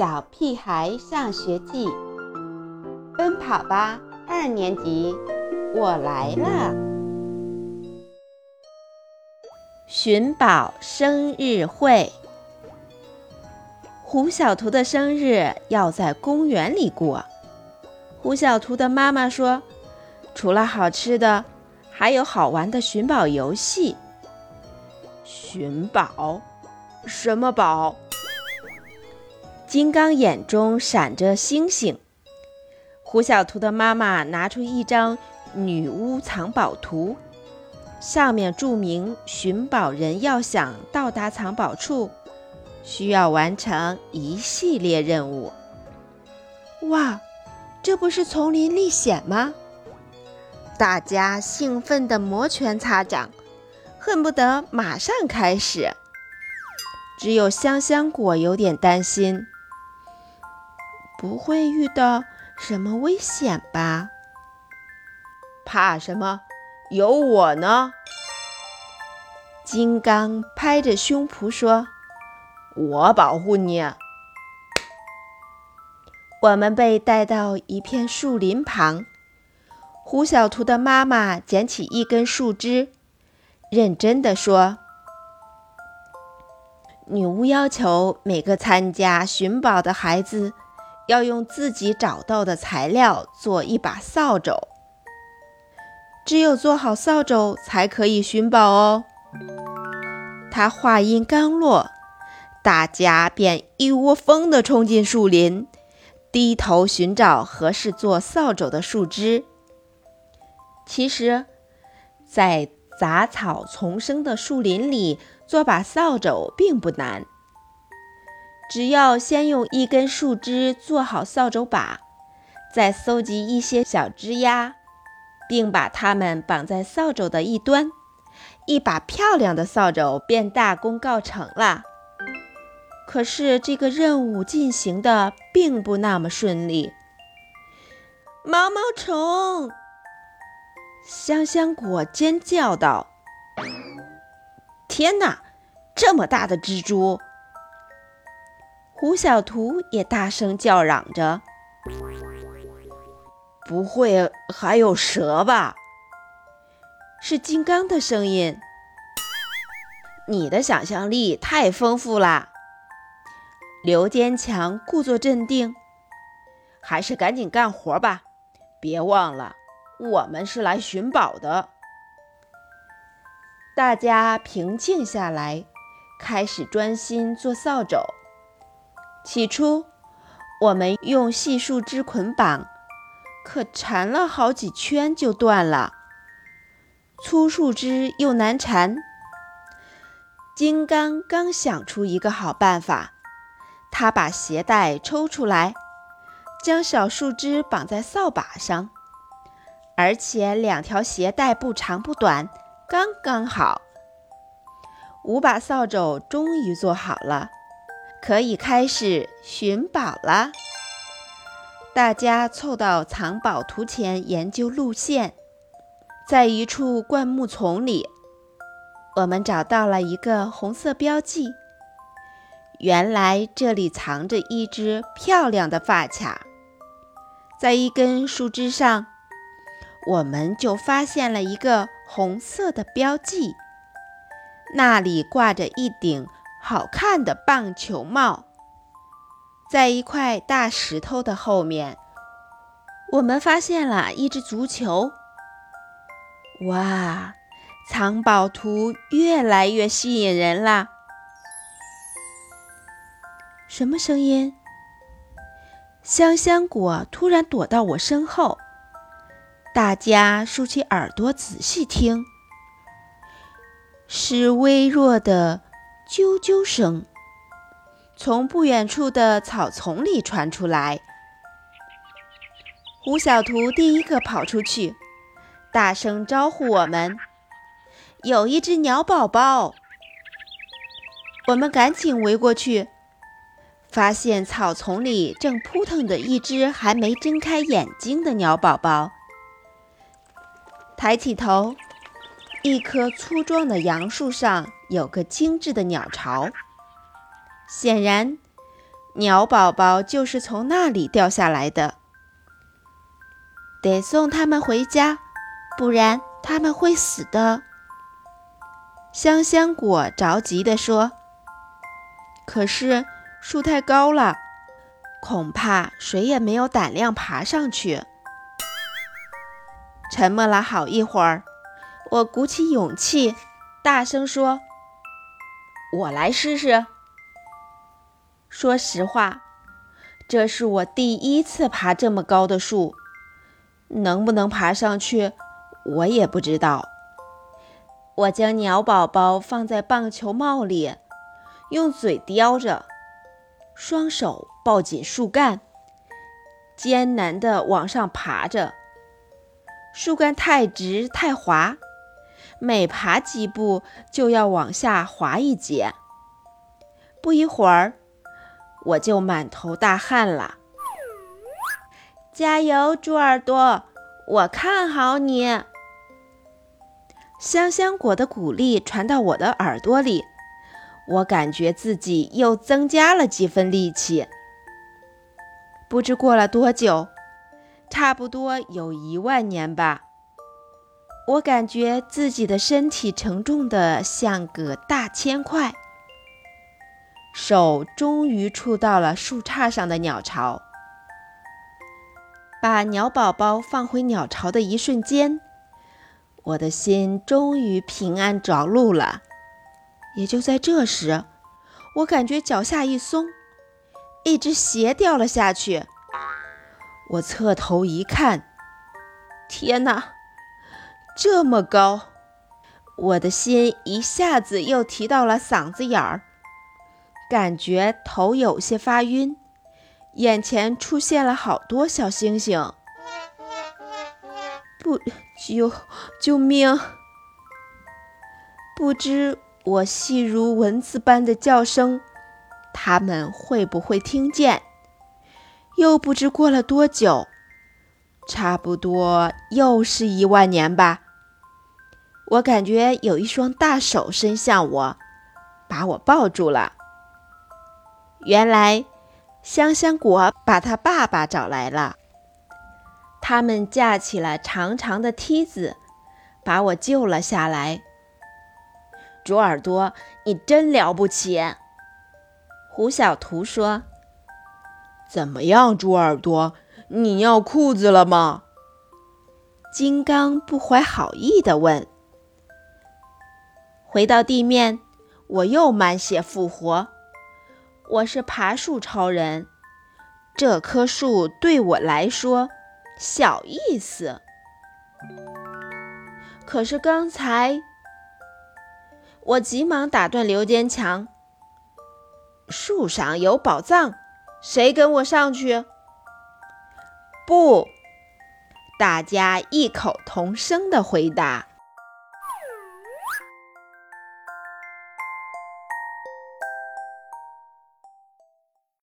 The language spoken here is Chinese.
小屁孩上学记》，奔跑吧二年级，我来了！寻宝生日会，胡小图的生日要在公园里过。胡小图的妈妈说：“除了好吃的，还有好玩的寻宝游戏。”寻宝？什么宝？金刚眼中闪着星星。胡小图的妈妈拿出一张女巫藏宝图，上面注明寻宝人要想到达藏宝处，需要完成一系列任务。哇，这不是丛林历险吗？大家兴奋地摩拳擦掌，恨不得马上开始。只有香香果有点担心。不会遇到什么危险吧？怕什么？有我呢！金刚拍着胸脯说：“我保护你。”我们被带到一片树林旁，胡小图的妈妈捡起一根树枝，认真地说：“女巫要求每个参加寻宝的孩子。”要用自己找到的材料做一把扫帚，只有做好扫帚才可以寻宝哦。他话音刚落，大家便一窝蜂地冲进树林，低头寻找合适做扫帚的树枝。其实，在杂草丛生的树林里做把扫帚并不难。只要先用一根树枝做好扫帚把，再搜集一些小枝丫，并把它们绑在扫帚的一端，一把漂亮的扫帚便大功告成了。可是这个任务进行的并不那么顺利。毛毛虫！香香果尖叫道：“天哪，这么大的蜘蛛！”胡小图也大声叫嚷着：“不会还有蛇吧？”是金刚的声音。你的想象力太丰富啦。刘坚强故作镇定：“还是赶紧干活吧，别忘了，我们是来寻宝的。”大家平静下来，开始专心做扫帚。起初，我们用细树枝捆绑，可缠了好几圈就断了。粗树枝又难缠。金刚刚想出一个好办法，他把鞋带抽出来，将小树枝绑在扫把上，而且两条鞋带不长不短，刚刚好。五把扫帚终于做好了。可以开始寻宝了。大家凑到藏宝图前研究路线，在一处灌木丛里，我们找到了一个红色标记。原来这里藏着一只漂亮的发卡，在一根树枝上，我们就发现了一个红色的标记，那里挂着一顶。好看的棒球帽，在一块大石头的后面，我们发现了一只足球。哇，藏宝图越来越吸引人啦！什么声音？香香果突然躲到我身后，大家竖起耳朵仔细听，是微弱的。啾啾声从不远处的草丛里传出来。胡小图第一个跑出去，大声招呼我们：“有一只鸟宝宝！”我们赶紧围过去，发现草丛里正扑腾着一只还没睁开眼睛的鸟宝宝。抬起头。一棵粗壮的杨树上有个精致的鸟巢，显然鸟宝宝就是从那里掉下来的。得送他们回家，不然他们会死的。香香果着急地说：“可是树太高了，恐怕谁也没有胆量爬上去。”沉默了好一会儿，我鼓起勇气，大声说：“我来试试。”说实话，这是我第一次爬这么高的树，能不能爬上去，我也不知道。我将鸟宝宝放在棒球帽里，用嘴叼着，双手抱紧树干，艰难地往上爬着。树干太直太滑，每爬几步就要往下滑一截。不一会儿，我就满头大汗了。加油，猪耳朵！我看好你。香香果的鼓励传到我的耳朵里，我感觉自己又增加了几分力气。不知过了多久。差不多有一万年吧。我感觉自己的身体沉重的像个大铅块，手终于触到了树杈上的鸟巢。把鸟宝宝放回鸟巢的一瞬间，我的心终于平安着陆了。也就在这时，我感觉脚下一松，一只鞋掉了下去。我侧头一看，天哪，这么高！我的心一下子又提到了嗓子眼儿，感觉头有些发晕，眼前出现了好多小星星。不，救救命！不知我细如蚊子般的叫声，他们会不会听见？又不知过了多久，差不多又是一万年吧。我感觉有一双大手伸向我，把我抱住了。原来香香果把他爸爸找来了，他们架起了长长的梯子，把我救了下来。猪耳朵，你真了不起！胡小图说。怎么样，猪耳朵？你尿裤子了吗？金刚不怀好意地问。回到地面，我又满血复活。我是爬树超人，这棵树对我来说小意思。可是刚才，我急忙打断刘坚强：“树上有宝藏。”谁跟我上去？不！大家异口同声的回答。